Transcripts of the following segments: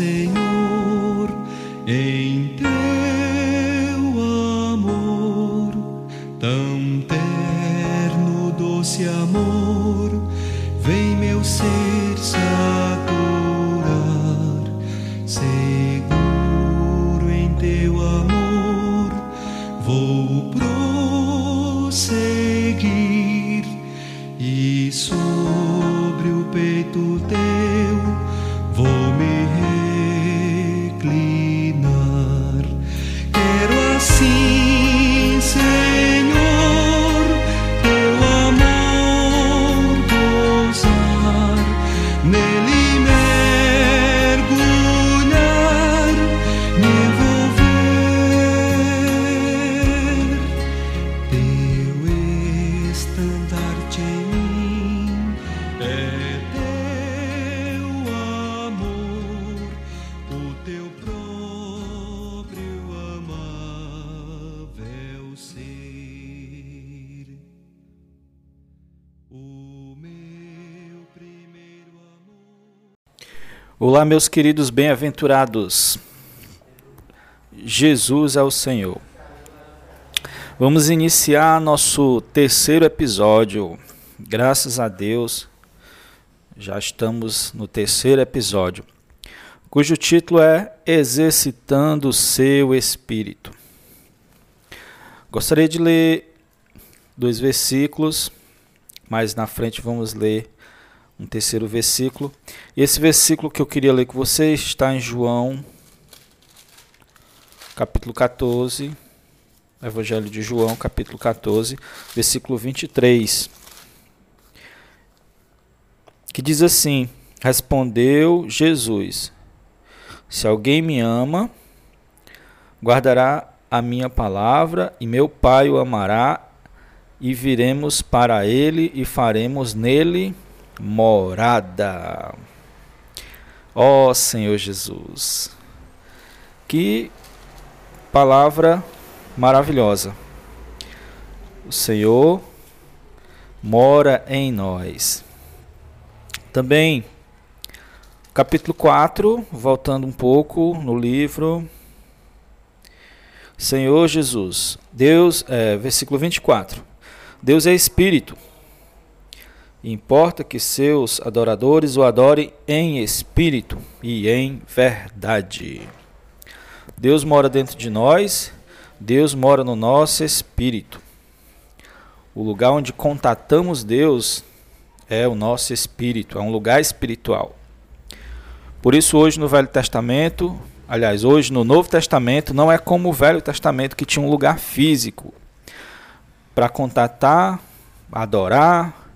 Imerso, ó Senhor, Olá, meus queridos bem-aventurados. Jesus é o Senhor. Vamos iniciar nosso terceiro episódio. Graças a Deus, já estamos no terceiro episódio, cujo título é Exercitando o Seu Espírito. Gostaria de ler dois versículos, mais na frente vamos ler um terceiro versículo. Esse versículo que eu queria ler com vocês está em João, capítulo 14, Evangelho de João, capítulo 14, versículo 23. Que diz assim: Respondeu Jesus: Se alguém me ama, guardará a minha palavra, e meu Pai o amará, e viremos para ele e faremos nele morada. Ó Senhor Jesus, que palavra maravilhosa. O Senhor mora em nós. Também, capítulo 4, voltando um pouco no livro. Senhor Jesus, Deus, é, versículo 24. Deus é Espírito. Importa que seus adoradores o adorem em espírito e em verdade. Deus mora dentro de nós, Deus mora no nosso espírito. O lugar onde contatamos Deus é o nosso espírito, é um lugar espiritual. Por isso, hoje no Velho Testamento, aliás, hoje no Novo Testamento, não é como o Velho Testamento que tinha um lugar físico para contatar, adorar,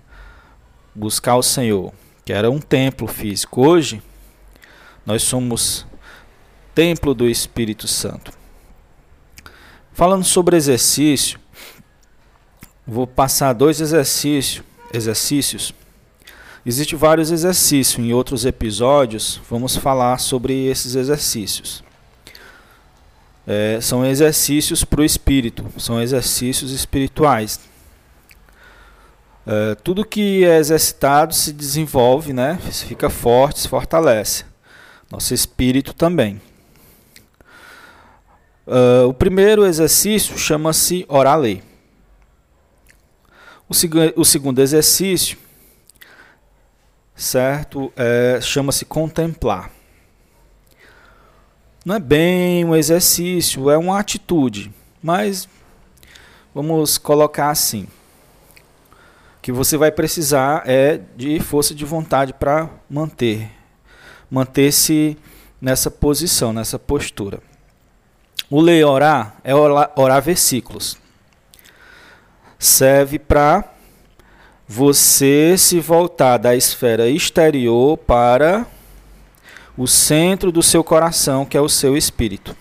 buscar o Senhor, que era um templo físico. Hoje, nós somos templo do Espírito Santo. Falando sobre exercício, vou passar dois exercícios. exercícios. Existem vários exercícios. Em outros episódios, vamos falar sobre esses exercícios. É, são exercícios para o espírito, são exercícios espirituais. É, tudo que é exercitado se desenvolve, né? fica forte, se fortalece. Nosso espírito também. Uh, o primeiro exercício chama-se orar lei. O, seg o, segundo exercício, certo, é, chama-se contemplar. Não é bem um exercício, é uma atitude, mas vamos colocar assim: que você vai precisar é de força de vontade para manter, manter-se nessa posição, nessa postura. O ler orar é orar, orar versículos. Serve para você se voltar da esfera exterior para o centro do seu coração, que é o seu espírito.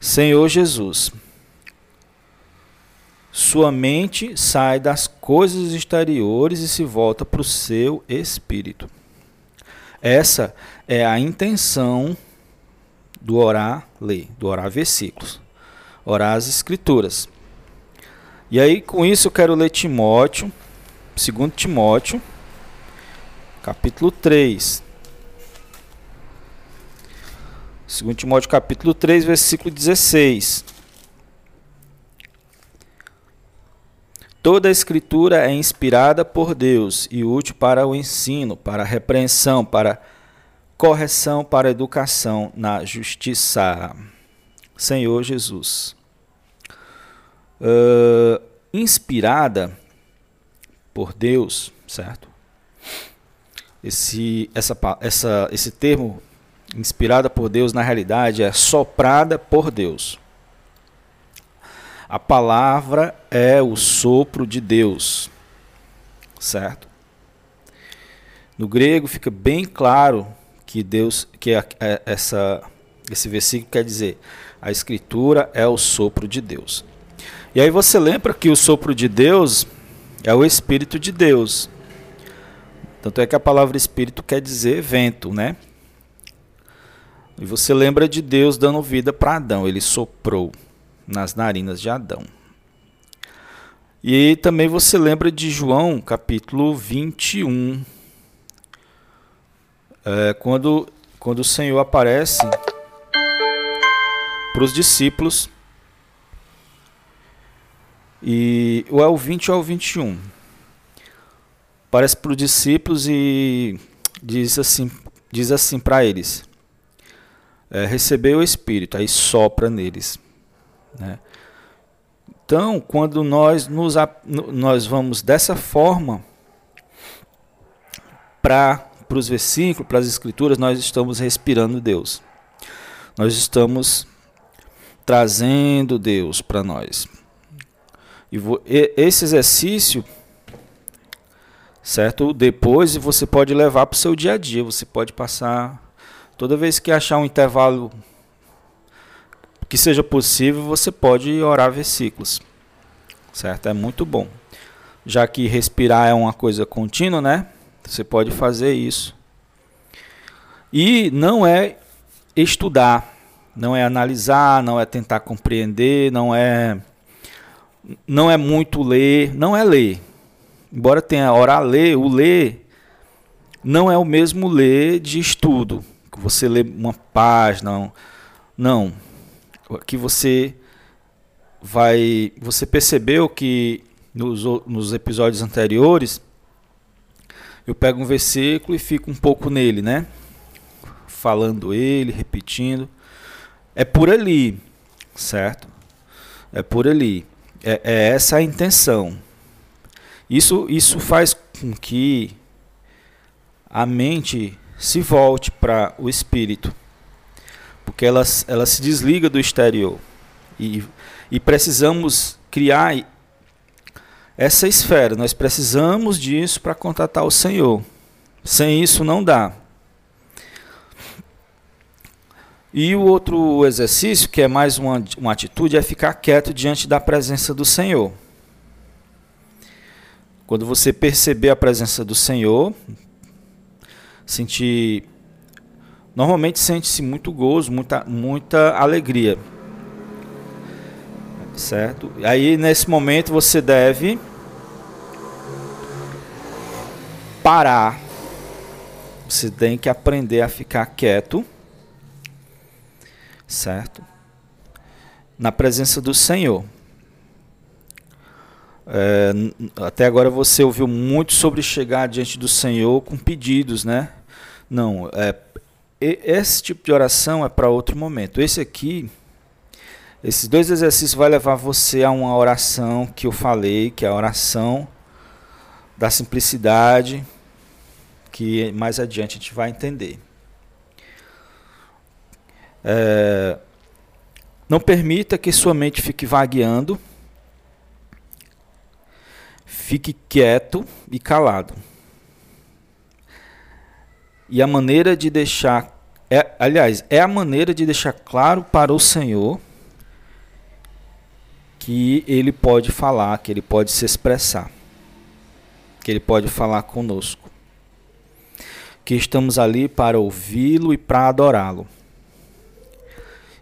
Senhor Jesus, sua mente sai das coisas exteriores e se volta para o seu espírito. Essa é a intenção do orar ler, do orar versículos, orar as escrituras. E aí com isso eu quero ler Timóteo, 2 Timóteo, capítulo 3. 2 Timóteo capítulo 3, versículo 16. Toda a escritura é inspirada por Deus e útil para o ensino, para a repreensão, para correção, para a educação na justiça. Senhor Jesus. Uh, inspirada por Deus, certo? Esse, essa, essa, esse termo, inspirada por Deus, na realidade é soprada por Deus. A palavra é o sopro de Deus, certo? No grego fica bem claro que Deus, que é, essa, esse versículo quer dizer, a escritura é o sopro de Deus. E aí você lembra que o sopro de Deus é o espírito de Deus. Tanto é que a palavra espírito quer dizer vento, né? E você lembra de Deus dando vida para Adão, ele soprou nas narinas de Adão. E também você lembra de João, capítulo 21, é, quando, quando o Senhor aparece para os discípulos, e ou é o 20 ou é o 21. Aparece para os discípulos e diz assim, diz assim para eles: é, recebeu o Espírito, aí sopra neles. Né? Então, quando nós, nos, nós vamos dessa forma para os versículos, para as escrituras, nós estamos respirando Deus. Nós estamos trazendo Deus para nós. E esse exercício, certo? Depois você pode levar para o seu dia a dia. Você pode passar toda vez que achar um intervalo que seja possível, você pode orar versículos. Certo? É muito bom. Já que respirar é uma coisa contínua, né? Você pode fazer isso. E não é estudar, não é analisar, não é tentar compreender, não é não é muito ler, não é ler. Embora tenha orar ler, o ler não é o mesmo ler de estudo, que você lê uma página, não que você vai. Você percebeu que nos, nos episódios anteriores eu pego um versículo e fico um pouco nele, né? Falando ele, repetindo. É por ali, certo? É por ali. É, é essa a intenção. Isso, isso faz com que a mente se volte para o espírito porque ela, ela se desliga do exterior. E, e precisamos criar essa esfera, nós precisamos disso para contatar o Senhor. Sem isso não dá. E o outro exercício, que é mais uma, uma atitude, é ficar quieto diante da presença do Senhor. Quando você perceber a presença do Senhor, sentir normalmente sente-se muito gozo, muita, muita alegria. Certo? Aí nesse momento você deve parar. Você tem que aprender a ficar quieto. Certo? Na presença do Senhor. É, até agora você ouviu muito sobre chegar diante do Senhor com pedidos, né? Não, é esse tipo de oração é para outro momento. Esse aqui, esses dois exercícios vai levar você a uma oração que eu falei, que é a oração da simplicidade, que mais adiante a gente vai entender. É, não permita que sua mente fique vagueando. Fique quieto e calado. E a maneira de deixar, é, aliás, é a maneira de deixar claro para o Senhor que ele pode falar, que ele pode se expressar, que ele pode falar conosco. Que estamos ali para ouvi-lo e para adorá-lo.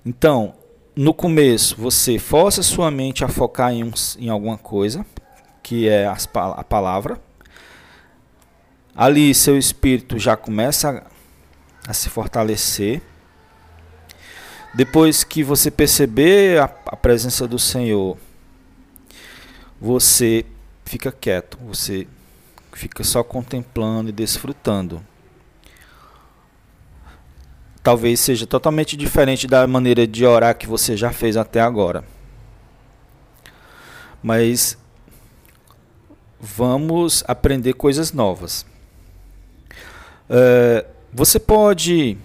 Então, no começo, você força sua mente a focar em, um, em alguma coisa, que é a palavra, Ali seu espírito já começa a, a se fortalecer. Depois que você perceber a, a presença do Senhor, você fica quieto, você fica só contemplando e desfrutando. Talvez seja totalmente diferente da maneira de orar que você já fez até agora. Mas vamos aprender coisas novas. É, você pode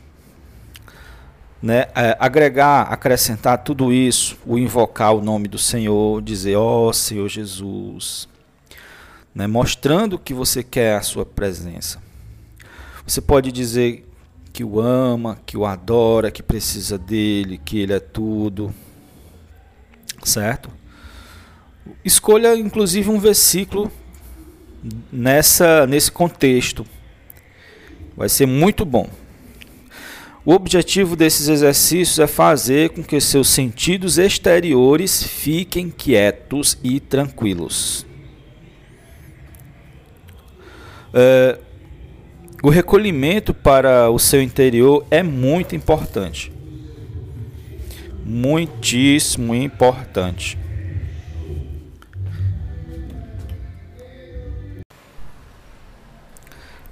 né, é, agregar, acrescentar tudo isso, o invocar o nome do Senhor, dizer, ó oh, Senhor Jesus, né, mostrando que você quer a sua presença. Você pode dizer que o ama, que o adora, que precisa dele, que ele é tudo. Certo? Escolha inclusive um versículo nessa nesse contexto. Vai ser muito bom. O objetivo desses exercícios é fazer com que seus sentidos exteriores fiquem quietos e tranquilos. É, o recolhimento para o seu interior é muito importante. Muitíssimo importante.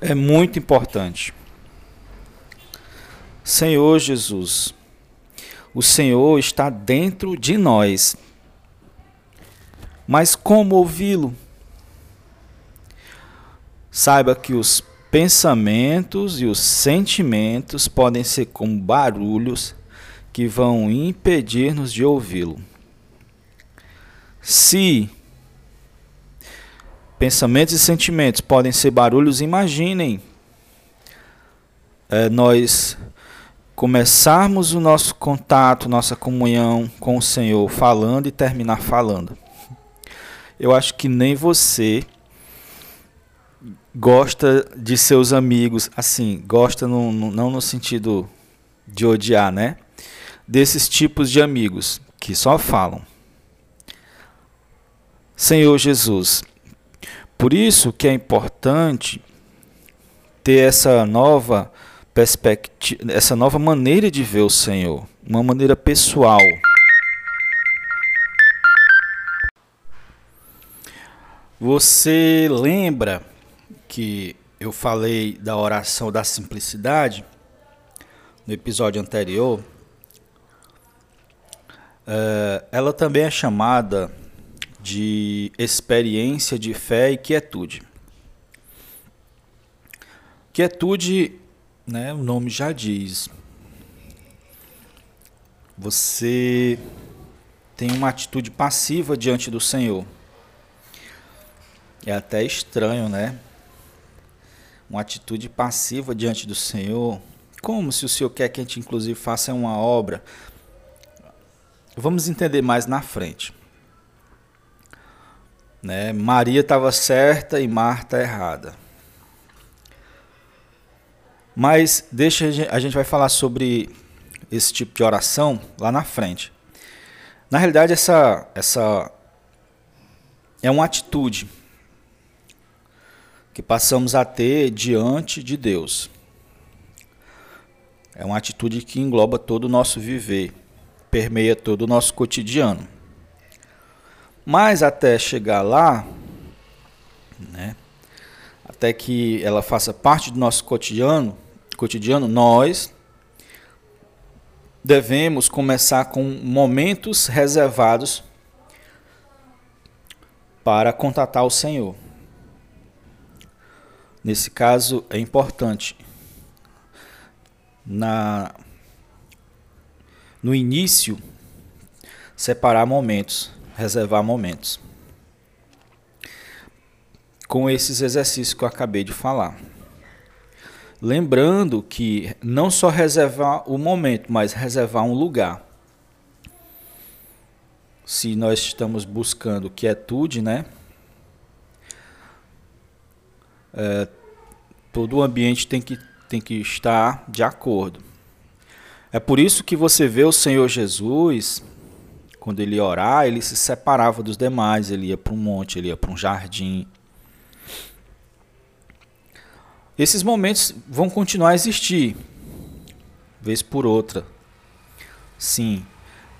É muito importante. Senhor Jesus, o Senhor está dentro de nós. Mas como ouvi-lo? Saiba que os pensamentos e os sentimentos podem ser como barulhos que vão impedir-nos de ouvi-lo. Se pensamentos e sentimentos podem ser barulhos, imaginem é, nós começarmos o nosso contato, nossa comunhão com o Senhor, falando e terminar falando. Eu acho que nem você gosta de seus amigos, assim, gosta no, no, não no sentido de odiar, né? Desses tipos de amigos que só falam. Senhor Jesus, por isso que é importante ter essa nova perspectiva, essa nova maneira de ver o Senhor, uma maneira pessoal. Você lembra que eu falei da oração da simplicidade no episódio anterior? Uh, ela também é chamada de experiência de fé e quietude. Quietude né, o nome já diz. Você tem uma atitude passiva diante do Senhor. É até estranho, né? Uma atitude passiva diante do Senhor. Como se o Senhor quer que a gente, inclusive, faça uma obra. Vamos entender mais na frente. Né? Maria estava certa e Marta errada. Mas deixa a gente vai falar sobre esse tipo de oração lá na frente. Na realidade, essa, essa é uma atitude que passamos a ter diante de Deus. É uma atitude que engloba todo o nosso viver, permeia todo o nosso cotidiano. Mas até chegar lá, né, até que ela faça parte do nosso cotidiano, cotidiano, nós devemos começar com momentos reservados para contatar o Senhor. Nesse caso é importante na no início separar momentos, reservar momentos. Com esses exercícios que eu acabei de falar. Lembrando que não só reservar o momento, mas reservar um lugar. Se nós estamos buscando quietude, né? É, todo o ambiente tem que, tem que estar de acordo. É por isso que você vê o Senhor Jesus, quando ele orar, ele se separava dos demais, ele ia para um monte, ele ia para um jardim Esses momentos vão continuar a existir, vez por outra. Sim,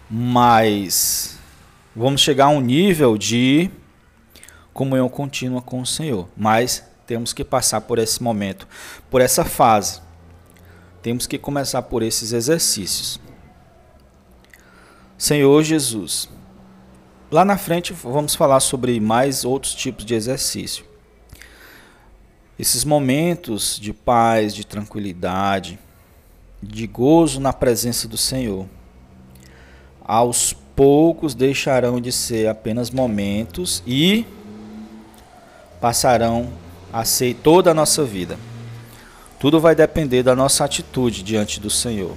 mas vamos chegar a um nível de comunhão contínua com o Senhor. Mas temos que passar por esse momento, por essa fase. Temos que começar por esses exercícios. Senhor Jesus, lá na frente vamos falar sobre mais outros tipos de exercício. Esses momentos de paz, de tranquilidade, de gozo na presença do Senhor, aos poucos deixarão de ser apenas momentos e passarão a ser toda a nossa vida. Tudo vai depender da nossa atitude diante do Senhor.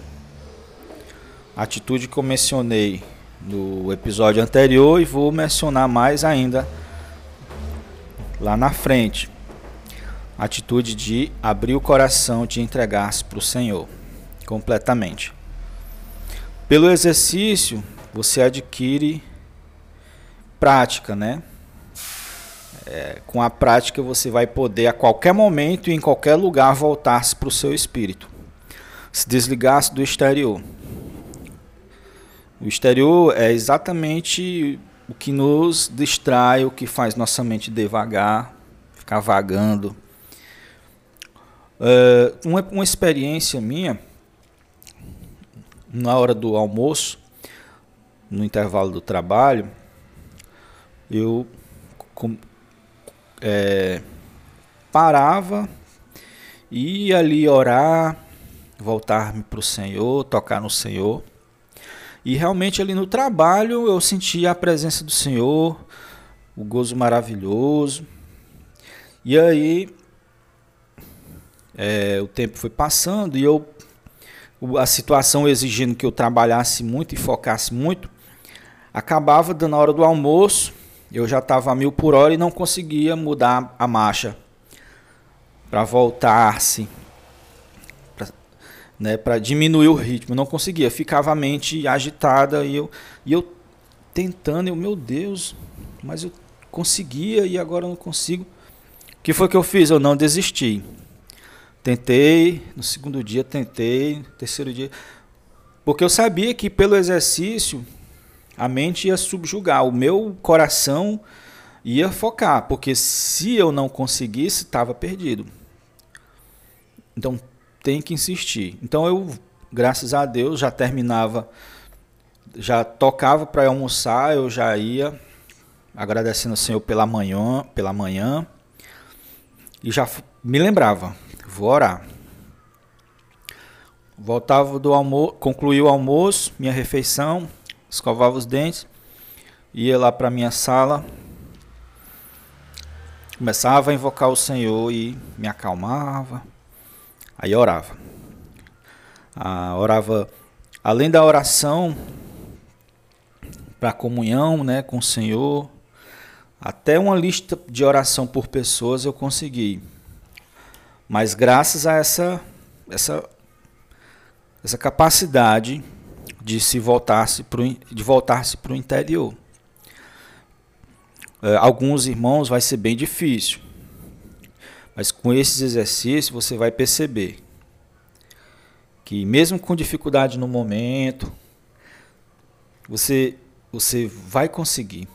Atitude que eu mencionei no episódio anterior e vou mencionar mais ainda lá na frente atitude de abrir o coração, de entregar-se para o Senhor completamente. Pelo exercício, você adquire prática, né? É, com a prática você vai poder a qualquer momento e em qualquer lugar voltar-se para o seu espírito, se desligar-se do exterior. O exterior é exatamente o que nos distrai, o que faz nossa mente devagar, ficar vagando, Uh, uma, uma experiência minha, na hora do almoço, no intervalo do trabalho, eu com, é, parava, ia ali orar, voltar-me para o Senhor, tocar no Senhor. E realmente ali no trabalho eu sentia a presença do Senhor, o gozo maravilhoso. E aí é, o tempo foi passando e eu a situação exigindo que eu trabalhasse muito e focasse muito, acabava dando a hora do almoço, eu já estava a mil por hora e não conseguia mudar a marcha para voltar-se, né, diminuir o ritmo, não conseguia, ficava a mente agitada e eu, e eu tentando, eu, meu Deus, mas eu conseguia e agora eu não consigo. O que foi que eu fiz? Eu não desisti. Tentei, no segundo dia tentei, no terceiro dia. Porque eu sabia que pelo exercício a mente ia subjugar, o meu coração ia focar, porque se eu não conseguisse, estava perdido. Então tem que insistir. Então eu, graças a Deus, já terminava, já tocava para almoçar, eu já ia agradecendo ao Senhor pela manhã, pela manhã e já me lembrava, Vou orar. Voltava do almoço, concluí o almoço, minha refeição, escovava os dentes, ia lá para minha sala, começava a invocar o Senhor e me acalmava. Aí orava. Ah, orava além da oração para comunhão, né, com o Senhor, até uma lista de oração por pessoas eu consegui. Mas graças a essa, essa, essa capacidade de se voltar-se pro, de voltar-se para o interior. É, alguns irmãos vai ser bem difícil, mas com esses exercícios você vai perceber que mesmo com dificuldade no momento, você você vai conseguir.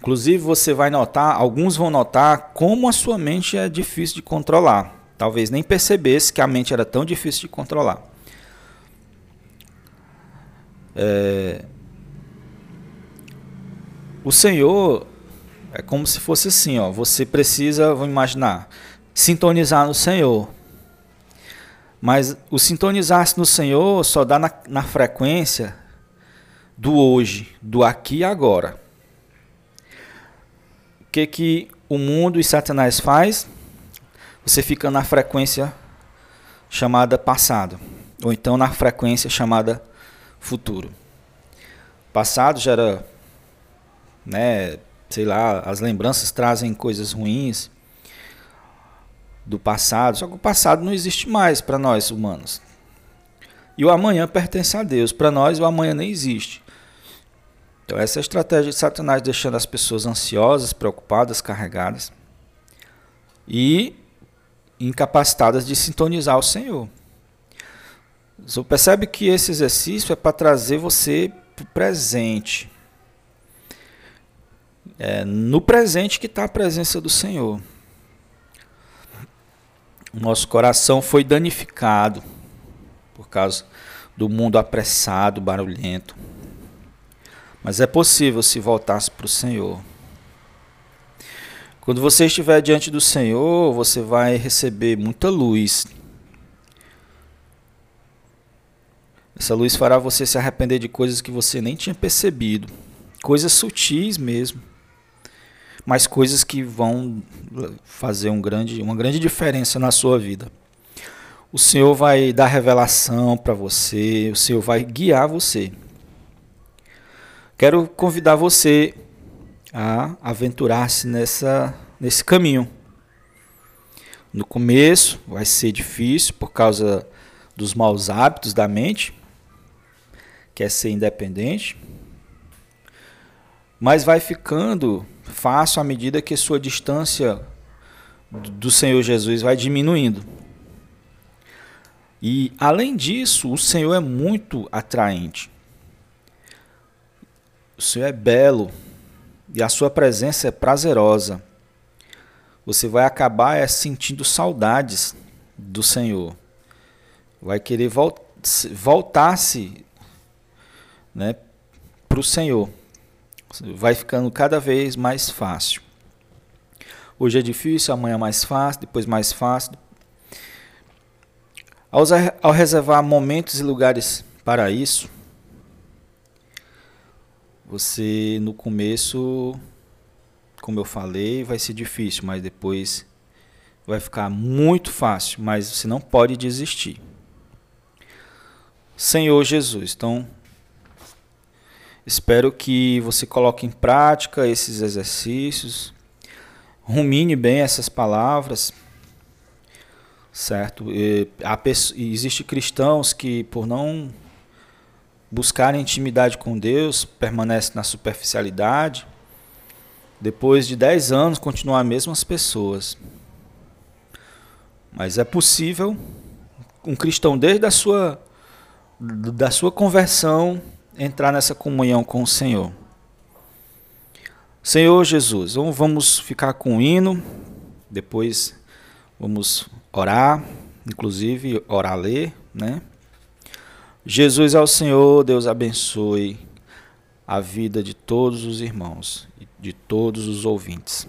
Inclusive, você vai notar, alguns vão notar como a sua mente é difícil de controlar. Talvez nem percebesse que a mente era tão difícil de controlar. É... O Senhor é como se fosse assim, ó. Você precisa, vamos imaginar, sintonizar no Senhor. Mas o sintonizar-se no Senhor só dá na, na frequência do hoje, do aqui e agora que, que o mundo e Satanás faz? Você fica na frequência chamada passado, ou então na frequência chamada futuro. Passado gera, né, sei lá, as lembranças trazem coisas ruins do passado, só que o passado não existe mais para nós humanos. E o amanhã pertence a Deus. Para nós, o amanhã nem existe. Então, essa é a estratégia de Satanás, deixando as pessoas ansiosas, preocupadas, carregadas. E incapacitadas de sintonizar o Senhor. Você percebe que esse exercício é para trazer você para o presente. É no presente que está a presença do Senhor. Nosso coração foi danificado por causa do mundo apressado, barulhento. Mas é possível se voltar para o Senhor. Quando você estiver diante do Senhor, você vai receber muita luz. Essa luz fará você se arrepender de coisas que você nem tinha percebido. Coisas sutis mesmo. Mas coisas que vão fazer um grande, uma grande diferença na sua vida. O Senhor vai dar revelação para você, o Senhor vai guiar você. Quero convidar você a aventurar-se nessa nesse caminho. No começo vai ser difícil por causa dos maus hábitos da mente, quer ser independente, mas vai ficando fácil à medida que sua distância do Senhor Jesus vai diminuindo. E além disso, o Senhor é muito atraente. O Senhor é belo e a sua presença é prazerosa. Você vai acabar é, sentindo saudades do Senhor. Vai querer voltar-se né, para o Senhor. Vai ficando cada vez mais fácil. Hoje é difícil, amanhã é mais fácil, depois mais fácil. Ao, ao reservar momentos e lugares para isso, você no começo, como eu falei, vai ser difícil, mas depois vai ficar muito fácil, mas você não pode desistir. Senhor Jesus, então Espero que você coloque em prática esses exercícios, rumine bem essas palavras, certo? E, há, existe cristãos que, por não buscarem intimidade com Deus, permanecem na superficialidade. Depois de 10 anos, continuam as mesmas pessoas. Mas é possível um cristão, desde a sua, da sua conversão, entrar nessa comunhão com o Senhor. Senhor Jesus, vamos ficar com o hino, depois vamos orar, inclusive orar ler, né? Jesus ao Senhor, Deus abençoe a vida de todos os irmãos e de todos os ouvintes.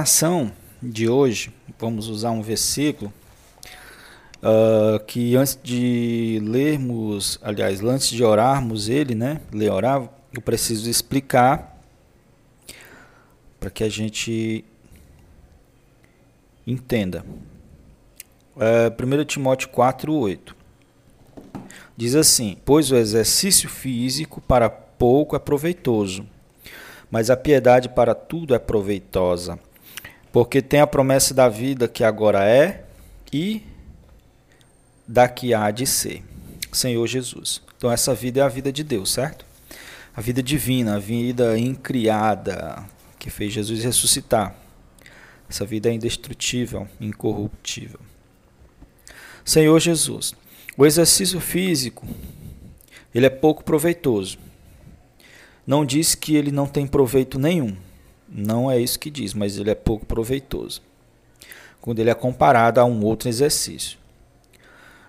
Oração de hoje, vamos usar um versículo uh, que antes de lermos, aliás, antes de orarmos ele, né, ler orar, eu preciso explicar para que a gente entenda. Uh, 1 Timóteo 4, 8. Diz assim: Pois o exercício físico para pouco é proveitoso, mas a piedade para tudo é proveitosa, porque tem a promessa da vida que agora é e da que há de ser. Senhor Jesus. Então essa vida é a vida de Deus, certo? A vida divina, a vida incriada que fez Jesus ressuscitar. Essa vida é indestrutível, incorruptível. Senhor Jesus, o exercício físico, ele é pouco proveitoso. Não diz que ele não tem proveito nenhum. Não é isso que diz, mas ele é pouco proveitoso. Quando ele é comparado a um outro exercício.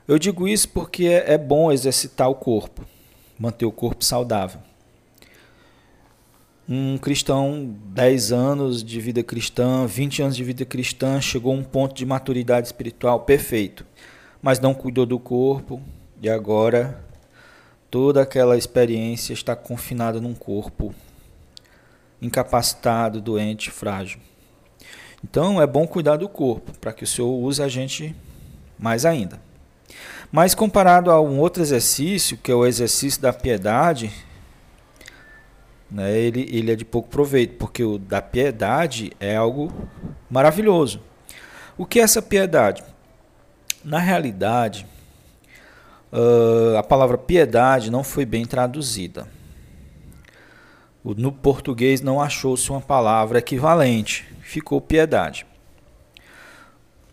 Eu digo isso porque é, é bom exercitar o corpo, manter o corpo saudável. Um cristão, 10 anos de vida cristã, 20 anos de vida cristã, chegou a um ponto de maturidade espiritual perfeito, mas não cuidou do corpo e agora toda aquela experiência está confinada num corpo incapacitado, doente, frágil. Então é bom cuidar do corpo, para que o Senhor use a gente mais ainda. Mas comparado a um outro exercício, que é o exercício da piedade, né, ele, ele é de pouco proveito, porque o da piedade é algo maravilhoso. O que é essa piedade? Na realidade, uh, a palavra piedade não foi bem traduzida. No português não achou-se uma palavra equivalente, ficou piedade.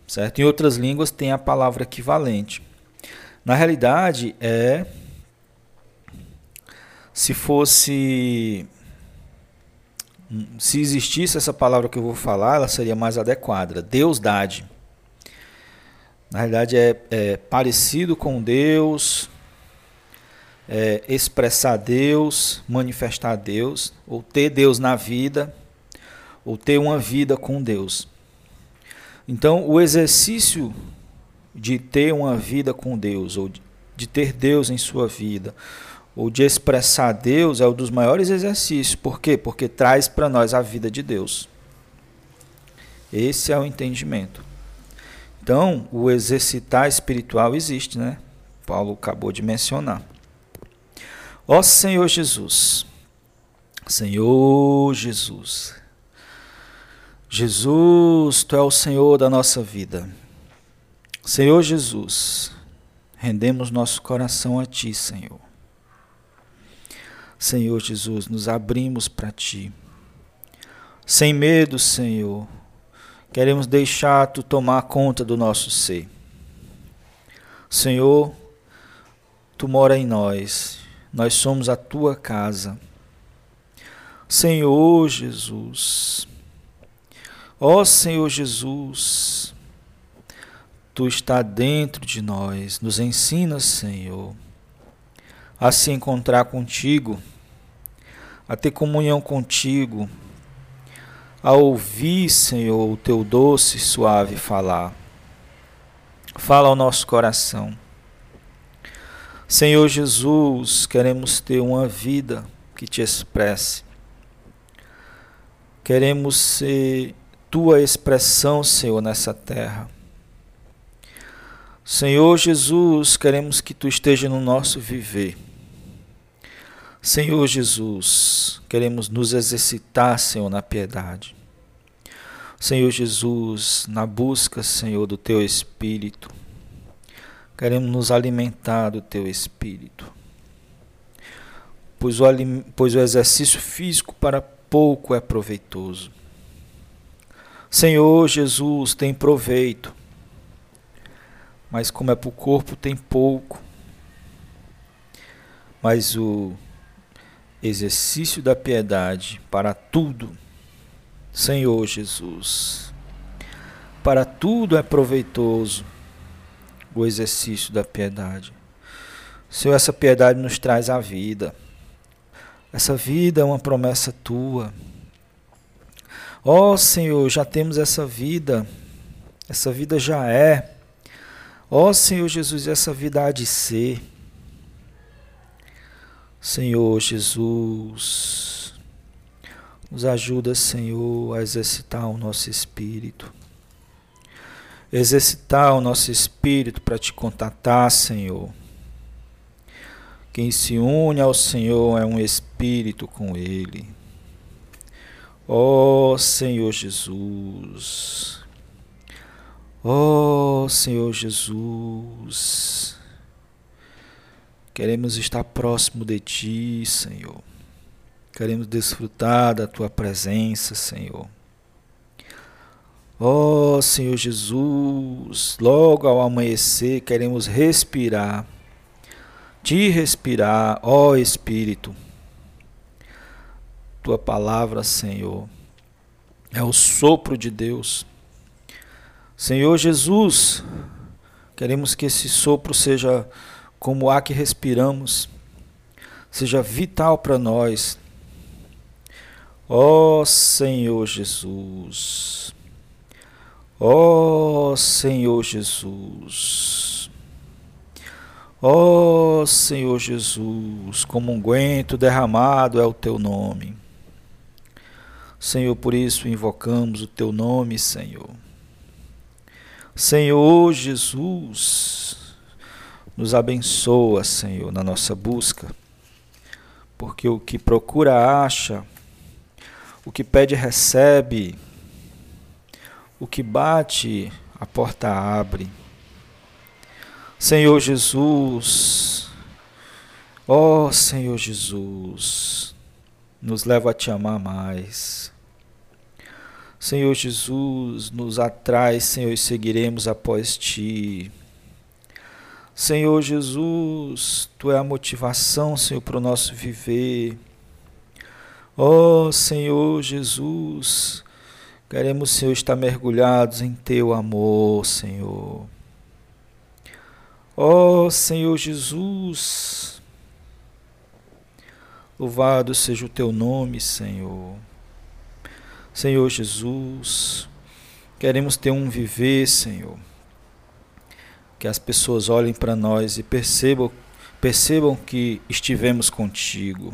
Certo? Em outras línguas tem a palavra equivalente. Na realidade, é. Se fosse. Se existisse essa palavra que eu vou falar, ela seria mais adequada. Deusdade. Na realidade, é, é parecido com Deus, é expressar Deus, manifestar Deus, ou ter Deus na vida, ou ter uma vida com Deus. Então, o exercício de ter uma vida com Deus, ou de ter Deus em sua vida, ou de expressar Deus, é um dos maiores exercícios. Por quê? Porque traz para nós a vida de Deus. Esse é o entendimento. Então, o exercitar espiritual existe, né? Paulo acabou de mencionar. Ó Senhor Jesus, Senhor Jesus, Jesus, Tu é o Senhor da nossa vida. Senhor Jesus, rendemos nosso coração a Ti, Senhor. Senhor Jesus, nos abrimos para Ti. Sem medo, Senhor, queremos deixar Tu tomar conta do nosso ser. Senhor, Tu mora em nós, nós somos a Tua casa. Senhor Jesus, ó Senhor Jesus, Tu está dentro de nós. Nos ensina, Senhor, a se encontrar contigo, a ter comunhão contigo, a ouvir, Senhor, o teu doce e suave falar. Fala ao nosso coração. Senhor Jesus, queremos ter uma vida que te expresse. Queremos ser tua expressão, Senhor, nessa terra. Senhor Jesus, queremos que tu esteja no nosso viver. Senhor Jesus, queremos nos exercitar, Senhor, na piedade. Senhor Jesus, na busca, Senhor, do teu espírito. Queremos nos alimentar do teu espírito. Pois o, pois o exercício físico para pouco é proveitoso. Senhor Jesus, tem proveito mas como é para o corpo tem pouco. Mas o exercício da piedade para tudo, Senhor Jesus, para tudo é proveitoso o exercício da piedade. Senhor, essa piedade nos traz a vida. Essa vida é uma promessa tua. Ó oh, Senhor, já temos essa vida, essa vida já é. Ó oh, Senhor Jesus, essa vida há de ser. Senhor Jesus, nos ajuda, Senhor, a exercitar o nosso espírito. Exercitar o nosso espírito para te contatar, Senhor. Quem se une ao Senhor é um espírito com Ele. Ó oh, Senhor Jesus. Ó oh, Senhor Jesus. Queremos estar próximo de Ti, Senhor. Queremos desfrutar da Tua presença, Senhor. Ó oh, Senhor Jesus, logo ao amanhecer queremos respirar, te respirar, ó Espírito. Tua palavra, Senhor, é o sopro de Deus. Senhor Jesus, queremos que esse sopro seja como o ar que respiramos, seja vital para nós. Ó oh, Senhor Jesus, ó oh, Senhor Jesus, ó oh, Senhor Jesus, como um guento derramado é o teu nome. Senhor, por isso invocamos o teu nome, Senhor. Senhor Jesus, nos abençoa, Senhor, na nossa busca, porque o que procura acha, o que pede recebe, o que bate a porta abre. Senhor Jesus, ó oh, Senhor Jesus, nos leva a te amar mais. Senhor Jesus, nos atrai, Senhor, e seguiremos após ti. Senhor Jesus, tu é a motivação, Senhor, para o nosso viver. Ó oh, Senhor Jesus, queremos, Senhor, estar mergulhados em teu amor, Senhor. Ó oh, Senhor Jesus, louvado seja o teu nome, Senhor. Senhor Jesus, queremos ter um viver, Senhor que as pessoas olhem para nós e percebam, percebam que estivemos contigo.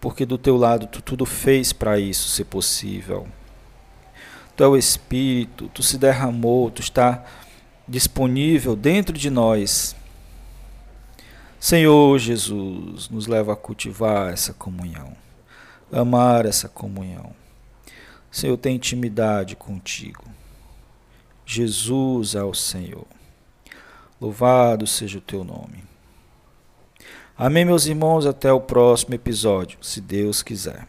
Porque do teu lado tu tudo fez para isso ser possível. Tu é o Espírito, tu se derramou, tu está disponível dentro de nós. Senhor Jesus, nos leva a cultivar essa comunhão, amar essa comunhão. Senhor, tem intimidade contigo. Jesus ao Senhor. Louvado seja o teu nome. Amém, meus irmãos. Até o próximo episódio, se Deus quiser.